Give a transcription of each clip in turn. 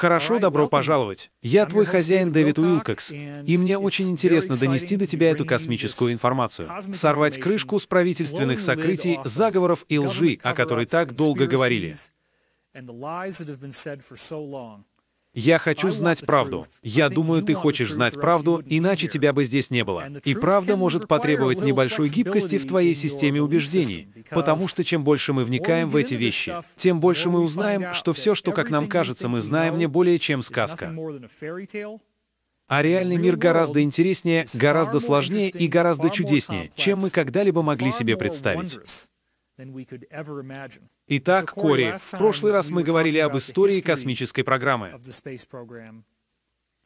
Хорошо, добро пожаловать. Я твой хозяин Дэвид Уилкокс, и мне очень интересно донести до тебя эту космическую информацию. Сорвать крышку с правительственных сокрытий, заговоров и лжи, о которой так долго говорили. Я хочу знать правду. Я думаю, ты хочешь знать правду, иначе тебя бы здесь не было. И правда может потребовать небольшой гибкости в твоей системе убеждений, потому что чем больше мы вникаем в эти вещи, тем больше мы узнаем, что все, что, как нам кажется, мы знаем, не более чем сказка. А реальный мир гораздо интереснее, гораздо сложнее и гораздо чудеснее, чем мы когда-либо могли себе представить. Итак, Кори, в прошлый раз мы говорили об истории космической программы.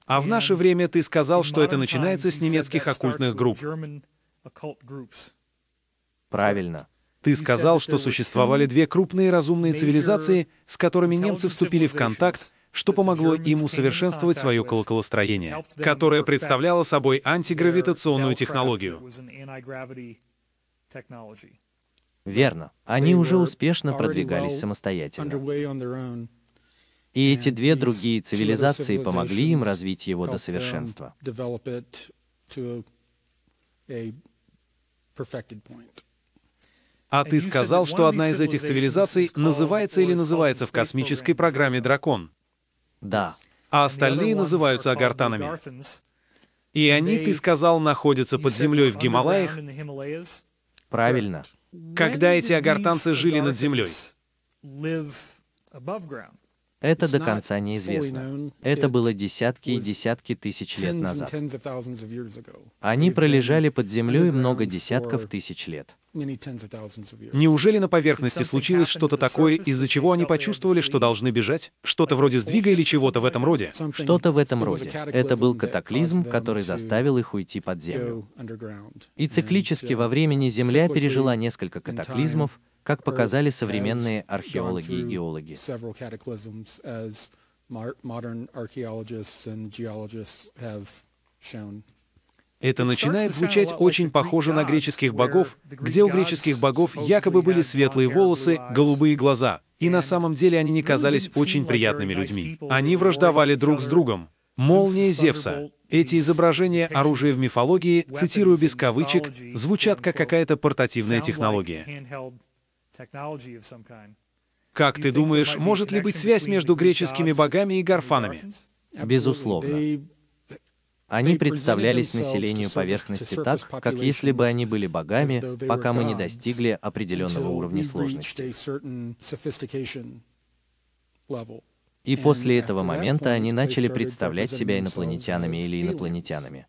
А в наше время ты сказал, что это начинается с немецких оккультных групп. Правильно. Ты сказал, что существовали две крупные разумные цивилизации, с которыми немцы вступили в контакт, что помогло им усовершенствовать свое колоколостроение, которое представляло собой антигравитационную технологию. Верно. Они уже успешно продвигались самостоятельно. И эти две другие цивилизации помогли им развить его до совершенства. А ты сказал, что одна из этих цивилизаций называется или называется в космической программе «Дракон». Да. А остальные называются агартанами. И они, ты сказал, находятся под землей в Гималаях? Правильно когда эти агартанцы жили над землей? Это до конца неизвестно. Это было десятки и десятки тысяч лет назад. Они пролежали под землей много десятков тысяч лет. Неужели на поверхности случилось что-то такое, из-за чего они почувствовали, что должны бежать? Что-то вроде сдвига или чего-то в этом роде? Что-то в этом роде. Это был катаклизм, который заставил их уйти под землю. И циклически во времени Земля пережила несколько катаклизмов, как показали современные археологи и геологи. Это начинает звучать очень похоже на греческих богов, где у греческих богов якобы были светлые волосы, голубые глаза, и на самом деле они не казались очень приятными людьми. Они враждовали друг с другом. Молния Зевса. Эти изображения оружия в мифологии, цитирую без кавычек, звучат как какая-то портативная технология. Как ты думаешь, может ли быть связь между греческими богами и гарфанами? Безусловно. Они представлялись населению поверхности так, как если бы они были богами, пока мы не достигли определенного уровня сложности. И после этого момента они начали представлять себя инопланетянами или инопланетянами.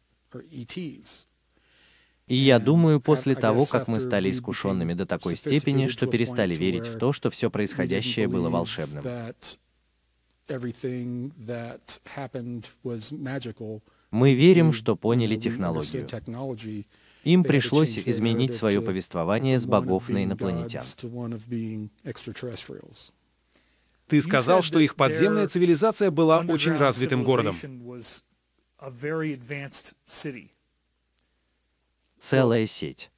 И я думаю, после того, как мы стали искушенными до такой степени, что перестали верить в то, что все происходящее было волшебным, мы верим, что поняли технологию. Им пришлось изменить свое повествование с богов на инопланетян. Ты сказал, что их подземная цивилизация была очень развитым городом целая сеть.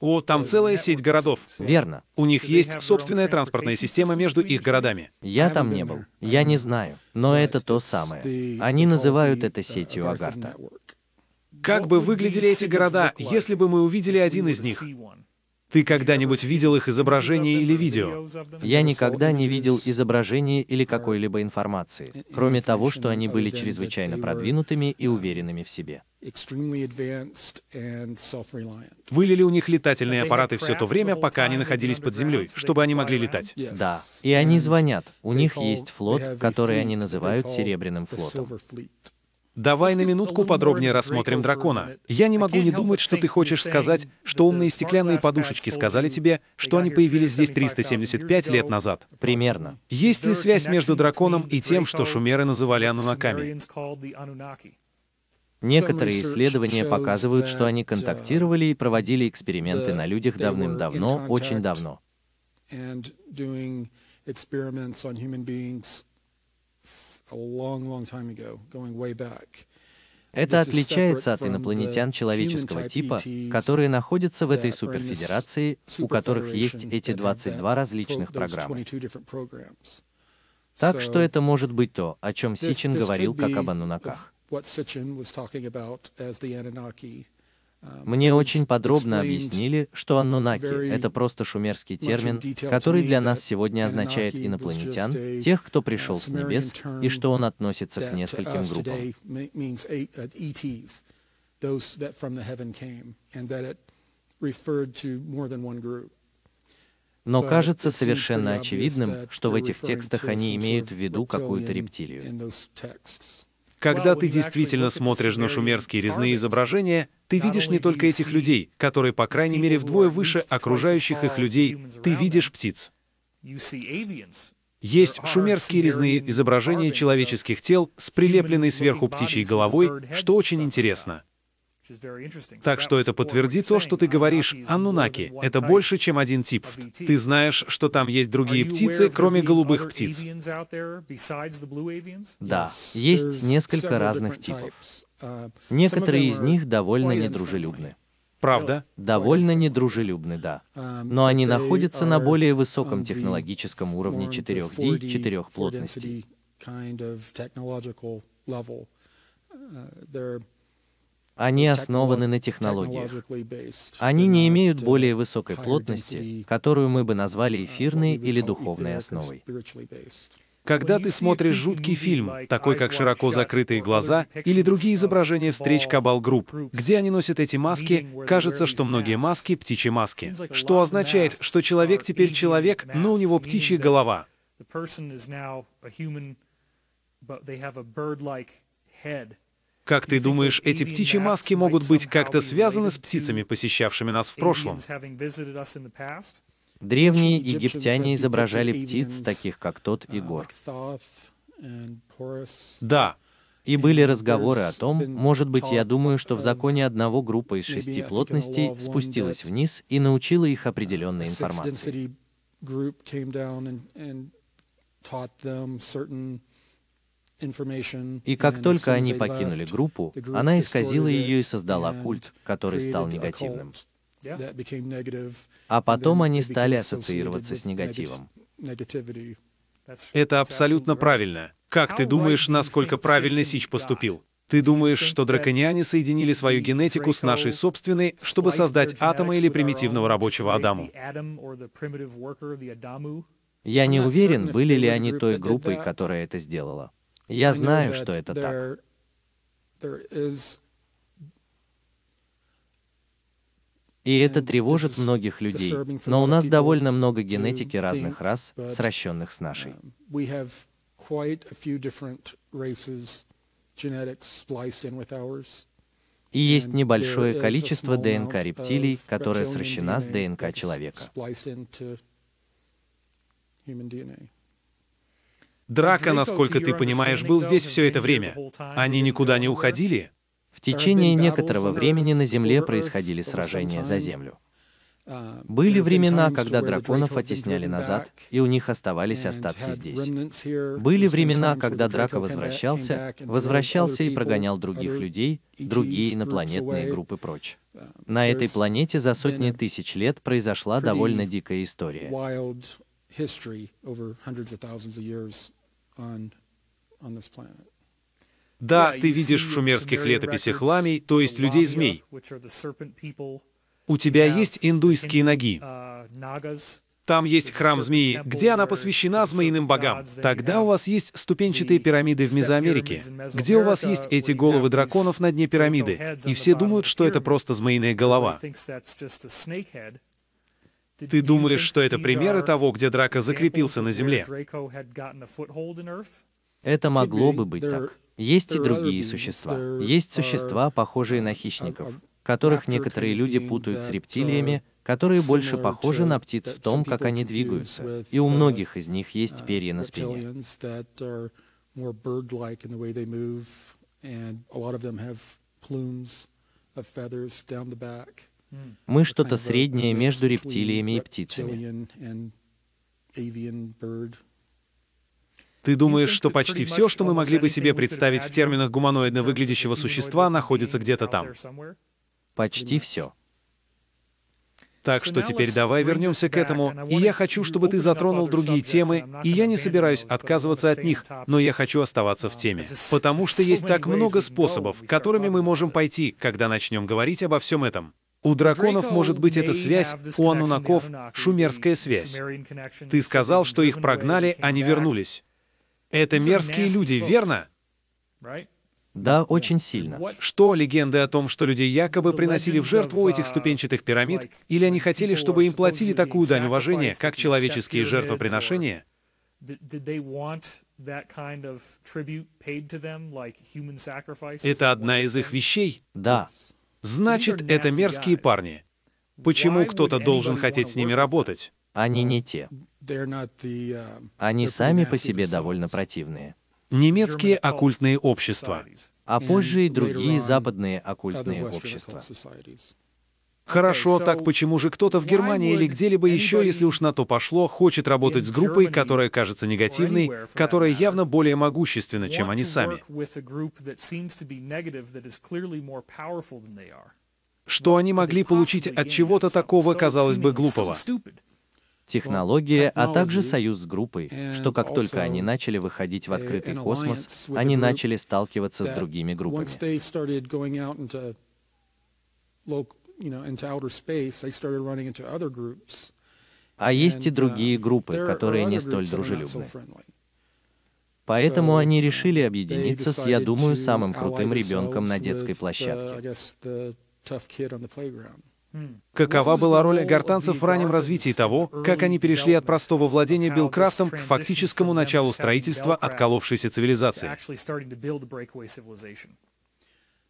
О, там целая сеть городов. Верно. У них есть собственная транспортная система между их городами. Я там не был. Я не знаю. Но это то самое. Они называют это сетью Агарта. Как бы выглядели эти города, если бы мы увидели один из них? Ты когда-нибудь видел их изображение или видео? Я никогда не видел изображения или какой-либо информации, кроме того, что они были чрезвычайно продвинутыми и уверенными в себе. Были ли у них летательные аппараты все то время, пока они находились под землей, чтобы они могли летать? Да. И они звонят. У них есть флот, который они называют Серебряным флотом. Давай на минутку подробнее рассмотрим дракона. Я не могу не думать, что ты хочешь сказать, что умные стеклянные подушечки сказали тебе, что они появились здесь 375 лет назад. Примерно. Есть ли связь между драконом и тем, что шумеры называли анунаками? Некоторые исследования показывают, что они контактировали и проводили эксперименты на людях давным-давно, очень давно. Это отличается от инопланетян человеческого типа, которые находятся в этой суперфедерации, у которых есть эти 22 различных программы. Так что это может быть то, о чем Сичин говорил как об анунаках. Мне очень подробно объяснили, что аннунаки — это просто шумерский термин, который для нас сегодня означает инопланетян, тех, кто пришел с небес, и что он относится к нескольким группам. Но кажется совершенно очевидным, что в этих текстах они имеют в виду какую-то рептилию. Когда ты действительно смотришь на шумерские резные изображения, ты видишь не только этих людей, которые, по крайней мере, вдвое выше окружающих их людей, ты видишь птиц. Есть шумерские резные изображения человеческих тел с прилепленной сверху птичьей головой, что очень интересно. Так что это подтвердит то, что ты говоришь, аннунаки — это больше, чем один тип. Ты знаешь, что там есть другие птицы, кроме голубых птиц? Да, есть несколько разных типов. Некоторые из них довольно недружелюбны. Правда? Довольно недружелюбны, да. Но они находятся на более высоком технологическом уровне 4D, четырех плотностей. Они основаны на технологиях. Они не имеют более высокой плотности, которую мы бы назвали эфирной или духовной основой. Когда ты смотришь жуткий фильм, такой как «Широко закрытые глаза» или другие изображения встреч кабал-групп, где они носят эти маски, кажется, что многие маски — птичьи маски. Что означает, что человек теперь человек, но у него птичья голова. Как ты думаешь, эти птичьи маски могут быть как-то связаны с птицами, посещавшими нас в прошлом? Древние египтяне изображали птиц, таких как тот и гор. Да. И были разговоры о том, может быть, я думаю, что в законе одного группа из шести плотностей спустилась вниз и научила их определенной информации. И как только они покинули группу, она исказила ее и создала культ, который стал негативным. А потом они стали ассоциироваться с негативом. Это абсолютно правильно. Как ты думаешь, насколько правильно Сич поступил? Ты думаешь, что дракониане соединили свою генетику с нашей собственной, чтобы создать атома или примитивного рабочего Адаму? Я не уверен, были ли они той группой, которая это сделала. Я знаю, что это так. И это тревожит многих людей. Но у нас довольно много генетики разных рас, сращенных с нашей. И есть небольшое количество ДНК рептилий, которое сращена с ДНК человека. Драка, насколько ты понимаешь, был здесь все это время. Они никуда не уходили? В течение некоторого времени на Земле происходили сражения за Землю. Были времена, когда драконов оттесняли назад, и у них оставались остатки здесь. Были времена, когда Драко возвращался, возвращался и прогонял других людей, другие инопланетные группы прочь. На этой планете за сотни тысяч лет произошла довольно дикая история. Да, ты видишь в шумерских летописях ламий, то есть людей-змей. У тебя есть индуйские ноги. Там есть храм змеи, где она посвящена змеиным богам. Тогда у вас есть ступенчатые пирамиды в Мезоамерике, где у вас есть эти головы драконов на дне пирамиды, и все думают, что это просто змеиная голова. Ты думаешь, что это примеры того, где Драко закрепился на земле? Это могло бы быть так. Есть и другие существа. Есть существа, похожие на хищников, которых некоторые люди путают с рептилиями, которые больше похожи на птиц в том, как они двигаются. И у многих из них есть перья на спине. Мы что-то среднее между рептилиями и птицами. Ты думаешь, что почти все, что мы могли бы себе представить в терминах гуманоидно выглядящего существа, находится где-то там? Почти все. Так что теперь давай вернемся к этому, и я хочу, чтобы ты затронул другие темы, и я не собираюсь отказываться от них, но я хочу оставаться в теме. Потому что есть так много способов, которыми мы можем пойти, когда начнем говорить обо всем этом. У драконов может быть эта связь, у анунаков — шумерская связь. Ты сказал, что их прогнали, а не вернулись. Это мерзкие люди, верно? Да, очень сильно. Что легенды о том, что людей якобы приносили в жертву этих ступенчатых пирамид, или они хотели, чтобы им платили такую дань уважения, как человеческие жертвоприношения? Это одна из их вещей? Да. Значит, это мерзкие парни. Почему кто-то должен хотеть с ними работать? Они не те. Они сами по себе довольно противные. Немецкие оккультные общества. А позже и другие западные оккультные общества. Хорошо, так почему же кто-то в Германии или где-либо еще, если уж на то пошло, хочет работать с группой, которая кажется негативной, которая явно более могущественна, чем они сами? Что они могли получить от чего-то такого, казалось бы, глупого? технология, а также союз с группой, что как только они начали выходить в открытый космос, они начали сталкиваться с другими группами. А есть и другие uh, группы, которые не столь дружелюбны. Поэтому они решили объединиться с, я думаю, самым крутым ребенком на детской площадке. Какова была роль гартанцев в раннем развитии того, как они перешли от простого владения Билкрафтом к фактическому началу строительства отколовшейся цивилизации?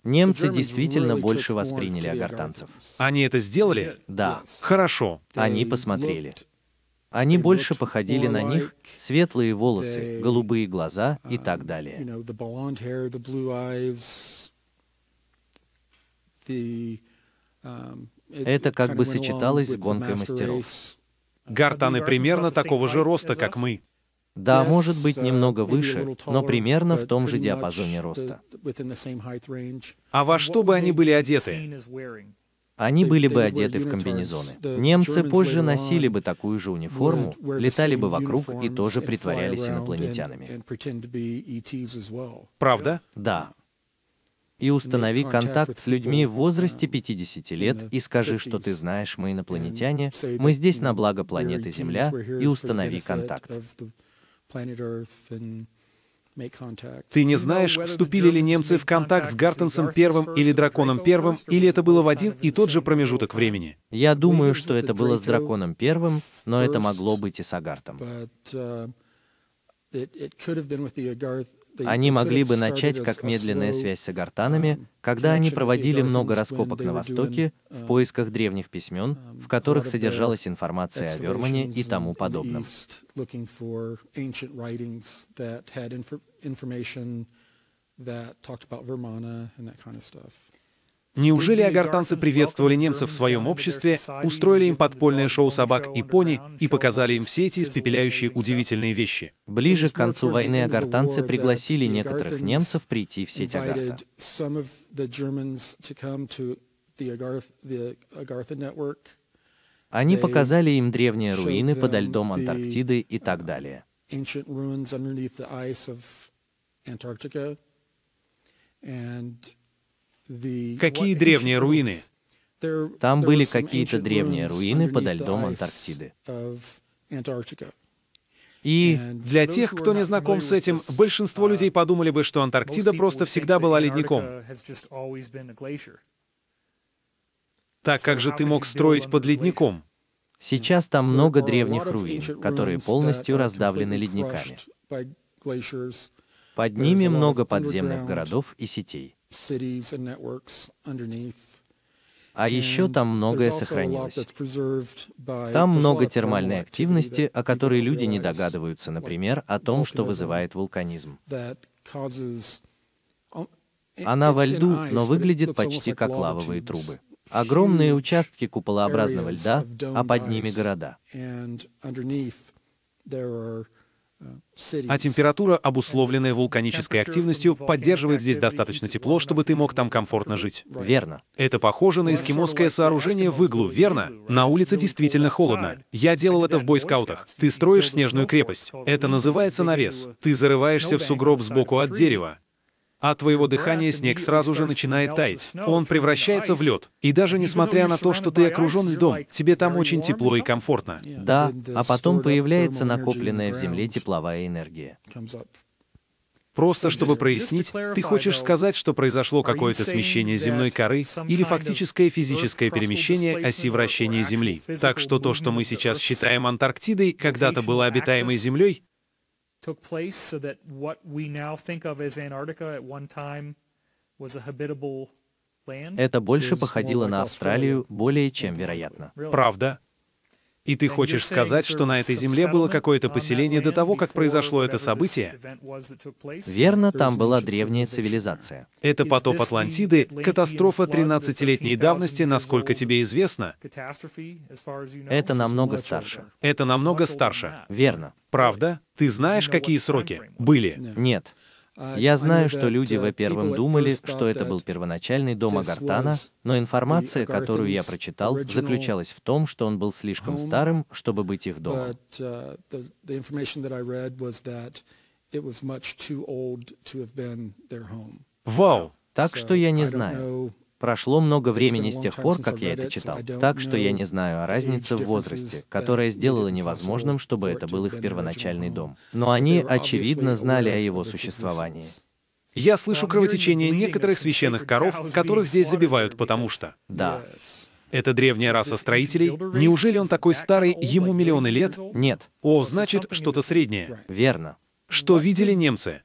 Немцы действительно больше восприняли агартанцев. Они это сделали? Да. Хорошо. Они посмотрели. Они больше походили на них, светлые волосы, голубые глаза и так далее. Это как бы сочеталось с гонкой мастеров. Гартаны примерно такого же роста, как мы. Да, может быть, немного выше, но примерно в том же диапазоне роста. А во что бы они были одеты? Они были бы одеты в комбинезоны. Немцы позже носили бы такую же униформу, летали бы вокруг и тоже притворялись инопланетянами. Правда? Да и установи контакт с людьми в возрасте 50 лет и скажи, что ты знаешь, мы инопланетяне, мы здесь на благо планеты Земля, и установи контакт. Ты не знаешь, вступили ли немцы в контакт с Гартенсом Первым или Драконом Первым, или это было в один и тот же промежуток времени? Я думаю, что это было с Драконом Первым, но это могло быть и с Агартом. Они могли бы начать как медленная связь с агартанами, когда они проводили много раскопок на Востоке в поисках древних письмен, в которых содержалась информация о Вермане и тому подобном. Неужели агартанцы приветствовали немцев в своем обществе, устроили им подпольное шоу собак и пони и показали им все эти испепеляющие удивительные вещи? Ближе к концу войны агартанцы пригласили некоторых немцев прийти в сеть Агарта. Они показали им древние руины подо льдом Антарктиды и так далее. And Какие древние руины? Там были какие-то древние руины подо льдом Антарктиды. И для тех, кто не знаком с этим, большинство людей подумали бы, что Антарктида просто всегда была ледником. Так как же ты мог строить под ледником? Сейчас там много древних руин, которые полностью раздавлены ледниками. Под ними много подземных городов и сетей. А еще там многое сохранилось. Там много термальной активности, о которой люди не догадываются, например, о том, что вызывает вулканизм. Она во льду, но выглядит почти как лавовые трубы. Огромные участки куполообразного льда, а под ними города. А температура, обусловленная вулканической активностью, поддерживает здесь достаточно тепло, чтобы ты мог там комфортно жить. Верно. Это похоже на эскимосское сооружение в иглу, верно? На улице действительно холодно. Я делал это в бойскаутах. Ты строишь снежную крепость. Это называется навес. Ты зарываешься в сугроб сбоку от дерева. От твоего дыхания снег сразу же начинает таять. Он превращается в лед. И даже несмотря на то, что ты окружен льдом, тебе там очень тепло и комфортно. Да, а потом появляется накопленная в земле тепловая энергия. Просто чтобы прояснить, ты хочешь сказать, что произошло какое-то смещение земной коры или фактическое физическое перемещение оси вращения Земли. Так что то, что мы сейчас считаем Антарктидой, когда-то было обитаемой Землей, took place so that what we now think of as Antarctica at one time was a habitable land. Это больше походило на Австралию более чем вероятно. Правда? И ты хочешь сказать, что на этой земле было какое-то поселение до того, как произошло это событие? Верно, там была древняя цивилизация. Это потоп Атлантиды, катастрофа 13-летней давности, насколько тебе известно? Это намного старше. Это намного старше. Верно. Правда? Ты знаешь, какие сроки были? Нет. Я знаю, что люди, во-первых, думали, что это был первоначальный дом Агартана, но информация, которую я прочитал, заключалась в том, что он был слишком старым, чтобы быть их домом. Вау! Так что я не знаю. Прошло много времени с тех пор, как я это читал, так что я не знаю о разнице в возрасте, которая сделала невозможным, чтобы это был их первоначальный дом. Но они, очевидно, знали о его существовании. Я слышу кровотечение некоторых священных коров, которых здесь забивают, потому что... Да. Это древняя раса строителей? Неужели он такой старый, ему миллионы лет? Нет. О, значит, что-то среднее. Верно. Что видели немцы?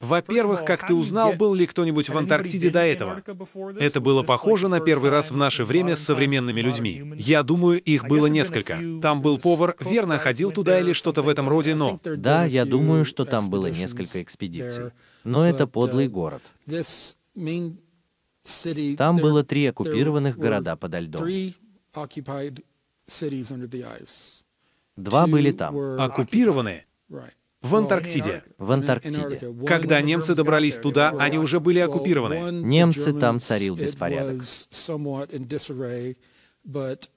Во-первых, как ты узнал, был ли кто-нибудь в Антарктиде до этого? Это было похоже на первый раз в наше время с современными людьми. Я думаю, их было несколько. Там был повар, верно, ходил туда или что-то в этом роде, но... Да, я думаю, что там было несколько экспедиций. Но это подлый город. Там было три оккупированных города подо льдом. Два были там. Оккупированные? В Антарктиде. В Антарктиде. Когда немцы добрались туда, они уже были оккупированы. Немцы там царил беспорядок.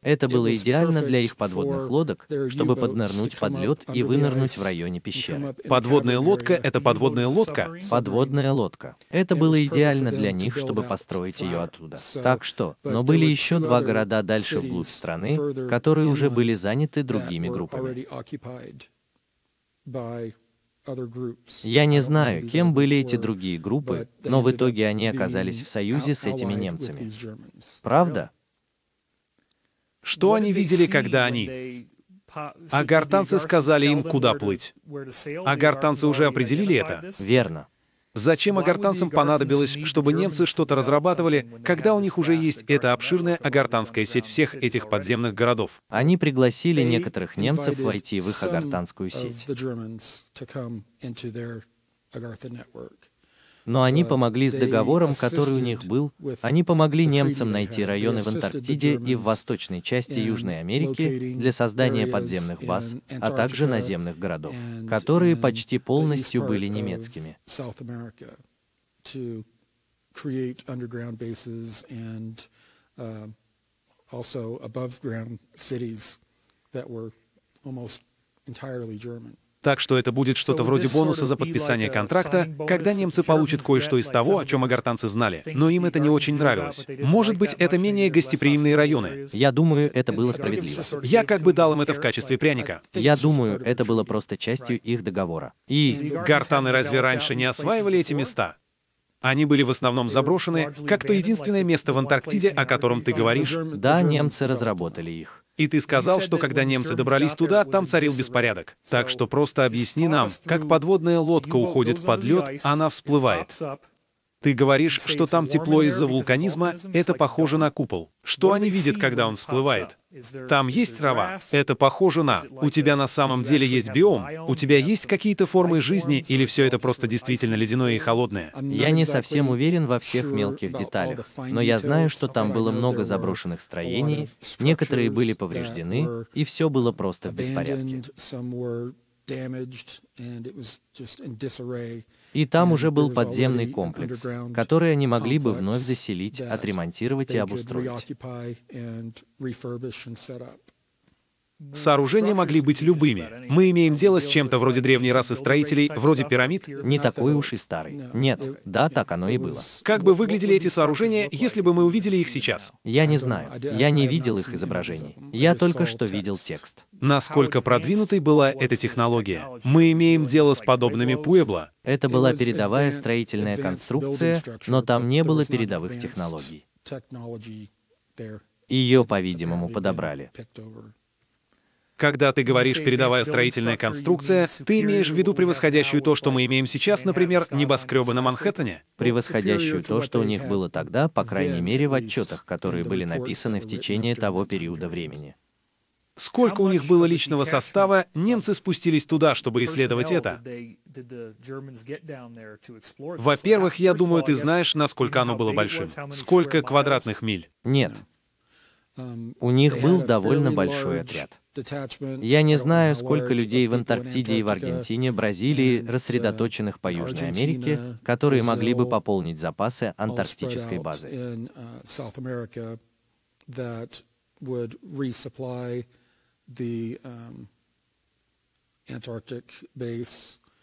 Это было идеально для их подводных лодок, чтобы поднырнуть под лед и вынырнуть в районе пещеры. Подводная лодка — это подводная лодка? Подводная лодка. Это было идеально для них, чтобы построить ее оттуда. Так что, но были еще два города дальше вглубь страны, которые уже были заняты другими группами. Я не знаю, кем были эти другие группы, но в итоге они оказались в союзе с этими немцами. Правда? Что они видели, когда они... Агартанцы сказали им, куда плыть. Агартанцы уже определили это? Верно. Зачем агартанцам понадобилось, чтобы немцы что-то разрабатывали, когда у них уже есть эта обширная агартанская сеть всех этих подземных городов? Они пригласили некоторых немцев войти в их агартанскую сеть. Но они помогли с договором, который у них был. Они помогли немцам найти районы в Антарктиде и в восточной части Южной Америки для создания подземных баз, а также наземных городов, которые почти полностью были немецкими. also above ground cities that were almost entirely German. Так что это будет что-то вроде бонуса за подписание контракта, когда немцы получат кое-что из того, о чем агартанцы знали. Но им это не очень нравилось. Может быть, это менее гостеприимные районы. Я думаю, это было справедливо. Я как бы дал им это в качестве пряника. Я думаю, это было просто частью их договора. И гартаны разве раньше не осваивали эти места? Они были в основном заброшены, как то единственное место в Антарктиде, о котором ты говоришь. Да, немцы разработали их. И ты сказал, что когда немцы добрались туда, там царил беспорядок. Так что просто объясни нам, как подводная лодка уходит под лед, она всплывает. Ты говоришь, что там тепло из-за вулканизма, это похоже на купол. Что они видят, когда он всплывает? Там есть трава? Это похоже на... У тебя на самом деле есть биом? У тебя есть какие-то формы жизни, или все это просто действительно ледяное и холодное? Я не совсем уверен во всех мелких деталях, но я знаю, что там было много заброшенных строений, некоторые были повреждены, и все было просто в беспорядке. И там уже был подземный комплекс, который они могли бы вновь заселить, отремонтировать и обустроить. Сооружения могли быть любыми. Мы имеем дело с чем-то вроде древней расы строителей, вроде пирамид. Не такой уж и старый. Нет, да, так оно и было. Как бы выглядели эти сооружения, если бы мы увидели их сейчас? Я не знаю. Я не видел их изображений. Я только что видел текст. Насколько продвинутой была эта технология? Мы имеем дело с подобными Пуэбло. Это была передовая строительная конструкция, но там не было передовых технологий. Ее, по-видимому, подобрали. Когда ты говоришь «передовая строительная конструкция», ты имеешь в виду превосходящую то, что мы имеем сейчас, например, небоскребы на Манхэттене? Превосходящую то, что у них было тогда, по крайней мере, в отчетах, которые были написаны в течение того периода времени. Сколько у них было личного состава, немцы спустились туда, чтобы исследовать это. Во-первых, я думаю, ты знаешь, насколько оно было большим. Сколько квадратных миль? Нет. У них был довольно большой отряд. Я не знаю, сколько людей в Антарктиде и в Аргентине, Бразилии, рассредоточенных по Южной Америке, которые могли бы пополнить запасы антарктической базы.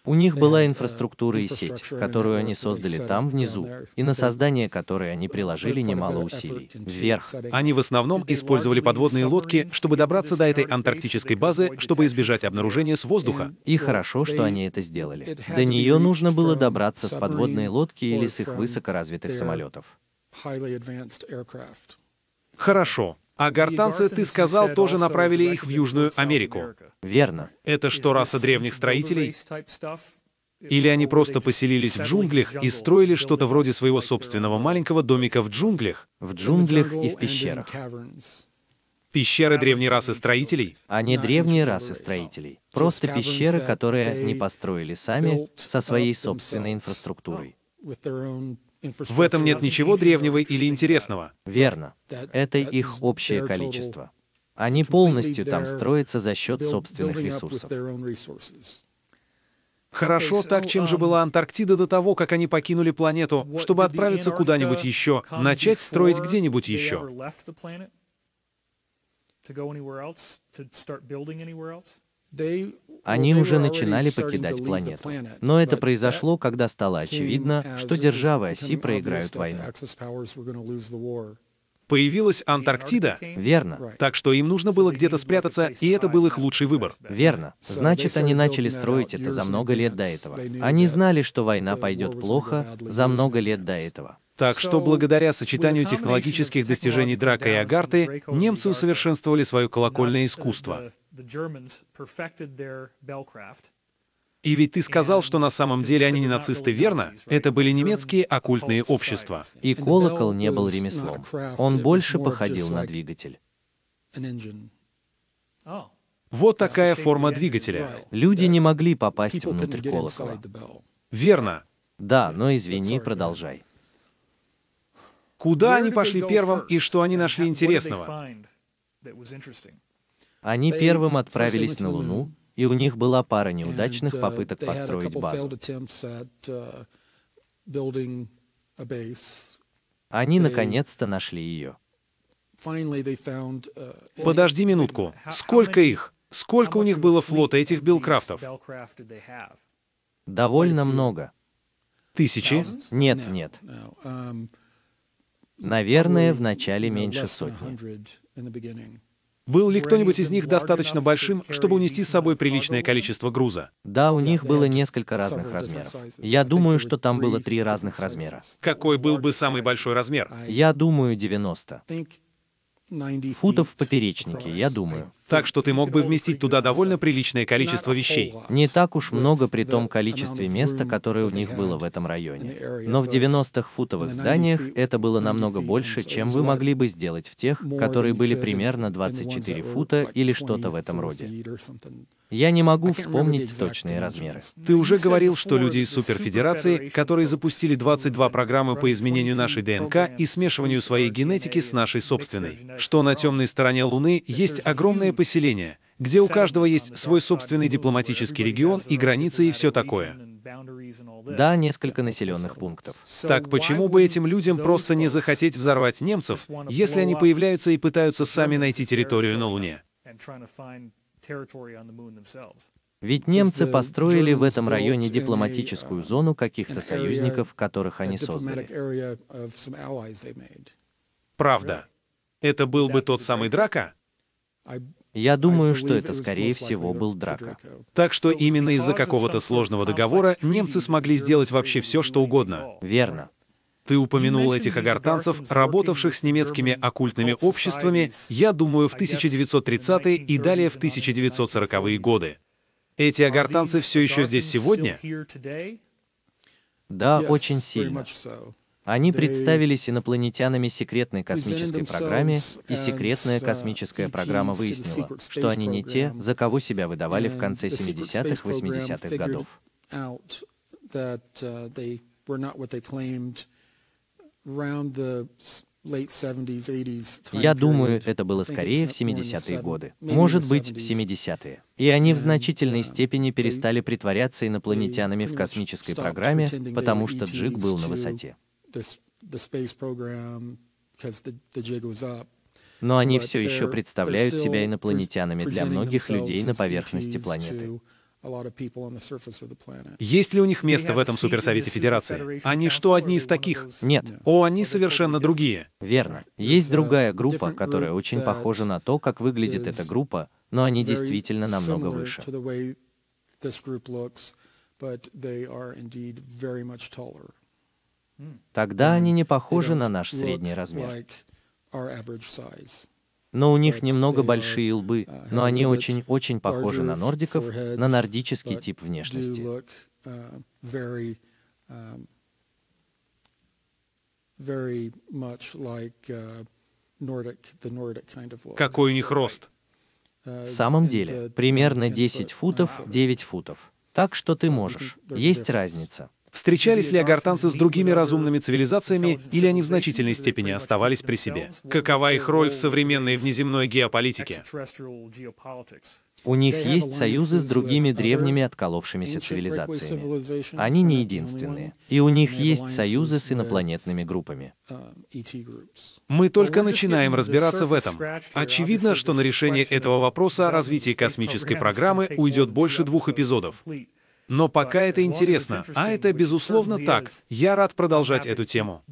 У них была инфраструктура и сеть, которую они создали там, внизу, и на создание которой они приложили немало усилий. Вверх. Они в основном использовали подводные лодки, чтобы добраться до этой антарктической базы, чтобы избежать обнаружения с воздуха. И хорошо, что они это сделали. До нее нужно было добраться с подводной лодки или с их высокоразвитых самолетов. Хорошо. А гортанцы, ты сказал, тоже направили их в Южную Америку. Верно. Это что, раса древних строителей? Или они просто поселились в джунглях и строили что-то вроде своего собственного маленького домика в джунглях? В джунглях и в пещерах. Пещеры древней расы строителей? Они древние расы строителей. Просто пещеры, которые они построили сами со своей собственной инфраструктурой. В этом нет ничего древнего или интересного. Верно. Это их общее количество. Они полностью там строятся за счет собственных ресурсов. Хорошо, так чем же была Антарктида до того, как они покинули планету, чтобы отправиться куда-нибудь еще, начать строить где-нибудь еще? Они уже начинали покидать планету. Но это произошло, когда стало очевидно, что державы оси проиграют войну. Появилась Антарктида? Верно. Так что им нужно было где-то спрятаться, и это был их лучший выбор. Верно. Значит, они начали строить это за много лет до этого. Они знали, что война пойдет плохо за много лет до этого. Так что благодаря сочетанию технологических достижений Драка и Агарты, немцы усовершенствовали свое колокольное искусство. И ведь ты сказал, что на самом деле они не нацисты, верно? Это были немецкие оккультные общества. И колокол не был ремеслом. Он больше походил на двигатель. Вот такая форма двигателя. Люди не могли попасть внутрь колокола. Верно. Да, но извини, продолжай. Куда они пошли первым и что они нашли интересного? Они первым отправились на Луну, и у них была пара неудачных uh, попыток построить базу. Uh, Они наконец-то нашли ее. Uh, Подожди минутку. Сколько их? Сколько у них было флота этих Белкрафтов? Довольно много. Тысячи? Нет, нет. Um, Наверное, в начале меньше сотни. Был ли кто-нибудь из них достаточно большим, чтобы унести с собой приличное количество груза? Да, у них было несколько разных размеров. Я думаю, что там было три разных размера. Какой был бы самый большой размер? Я думаю, 90. Футов в поперечнике, я думаю. Так что ты мог бы вместить туда довольно приличное количество вещей. Не так уж много при том количестве места, которое у них было в этом районе. Но в 90-х футовых зданиях это было намного больше, чем вы могли бы сделать в тех, которые были примерно 24 фута или что-то в этом роде. Я не могу вспомнить точные размеры. Ты уже говорил, что люди из Суперфедерации, которые запустили 22 программы по изменению нашей ДНК и смешиванию своей генетики с нашей собственной, что на темной стороне Луны есть огромное поселение, где у каждого есть свой собственный дипломатический регион и границы и все такое. Да, несколько населенных пунктов. Так почему бы этим людям просто не захотеть взорвать немцев, если они появляются и пытаются сами найти территорию на Луне? Ведь немцы построили в этом районе дипломатическую зону каких-то союзников, которых они создали. Правда. Это был бы тот самый Драка? Я думаю, что это, скорее всего, был Драка. Так что именно из-за какого-то сложного договора немцы смогли сделать вообще все, что угодно. Верно. Ты упомянул этих агартанцев, работавших с немецкими оккультными обществами, я думаю, в 1930-е и далее в 1940-е годы. Эти агартанцы все еще здесь сегодня? Да, очень сильно. Они представились инопланетянами секретной космической программе, и секретная космическая программа выяснила, что они не те, за кого себя выдавали в конце 70-х, 80-х годов. Я думаю, это было скорее в 70-е годы. Может быть, в 70-е. И они в значительной степени перестали притворяться инопланетянами в космической программе, потому что джиг был на высоте. Но они все еще представляют себя инопланетянами для многих людей на поверхности планеты. Есть ли у них место в этом суперсовете Федерации? Они что, одни из таких? Нет. О, они совершенно другие. Верно. Есть другая группа, которая очень похожа на то, как выглядит эта группа, но они действительно намного выше. Тогда они не похожи на наш средний размер. Но у них немного большие лбы, но они очень-очень похожи на нордиков, на нордический тип внешности. Какой у них рост? В самом деле, примерно 10 футов, 9 футов. Так что ты можешь. Есть разница. Встречались ли агартанцы с другими разумными цивилизациями, или они в значительной степени оставались при себе? Какова их роль в современной внеземной геополитике? У них есть союзы с другими древними отколовшимися цивилизациями. Они не единственные. И у них есть союзы с инопланетными группами. Мы только начинаем разбираться в этом. Очевидно, что на решение этого вопроса о развитии космической программы уйдет больше двух эпизодов. Но пока это интересно, а это безусловно так, я рад продолжать эту тему.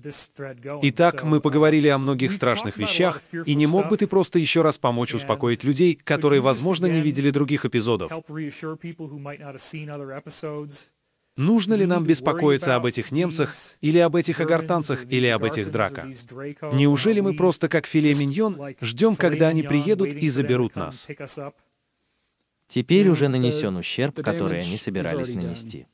Итак, мы поговорили о многих страшных вещах, и не мог бы ты просто еще раз помочь успокоить людей, которые, возможно, не видели других эпизодов? Нужно ли нам беспокоиться об этих немцах, или об этих агартанцах, или об этих драках? Неужели мы просто как филе миньон ждем, когда они приедут и заберут нас? Теперь уже нанесен ущерб, который они собирались нанести.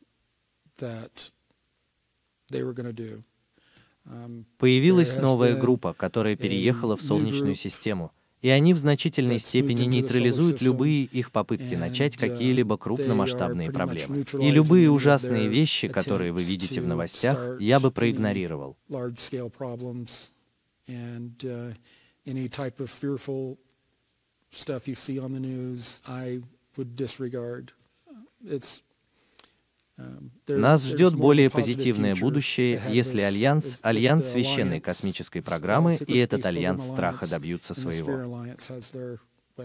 Появилась новая группа, которая переехала в Солнечную систему, и они в значительной степени нейтрализуют любые их попытки начать какие-либо крупномасштабные проблемы. И любые ужасные вещи, которые вы видите в новостях, я бы проигнорировал. I нас ждет более позитивное будущее, если Альянс, Альянс Священной космической программы и этот Альянс страха добьются своего.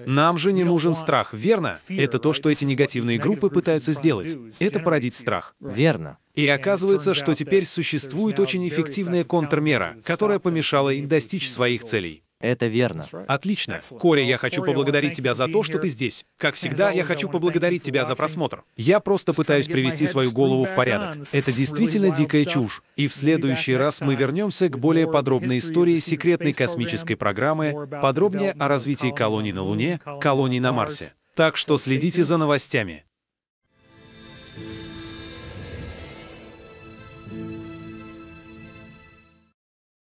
Нам же не нужен страх, верно? Это то, что эти негативные группы пытаются сделать. Это породить страх. Верно. И оказывается, что теперь существует очень эффективная контрмера, которая помешала им достичь своих целей. Это верно. Отлично. Кори, я хочу поблагодарить тебя за то, что ты здесь. Как всегда, я хочу поблагодарить тебя за просмотр. Я просто пытаюсь привести свою голову в порядок. Это действительно дикая чушь. И в следующий раз мы вернемся к более подробной истории секретной космической программы, подробнее о развитии колоний на Луне, колоний на Марсе. Так что следите за новостями.